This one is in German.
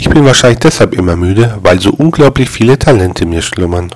Ich bin wahrscheinlich deshalb immer müde, weil so unglaublich viele Talente in mir schlummern.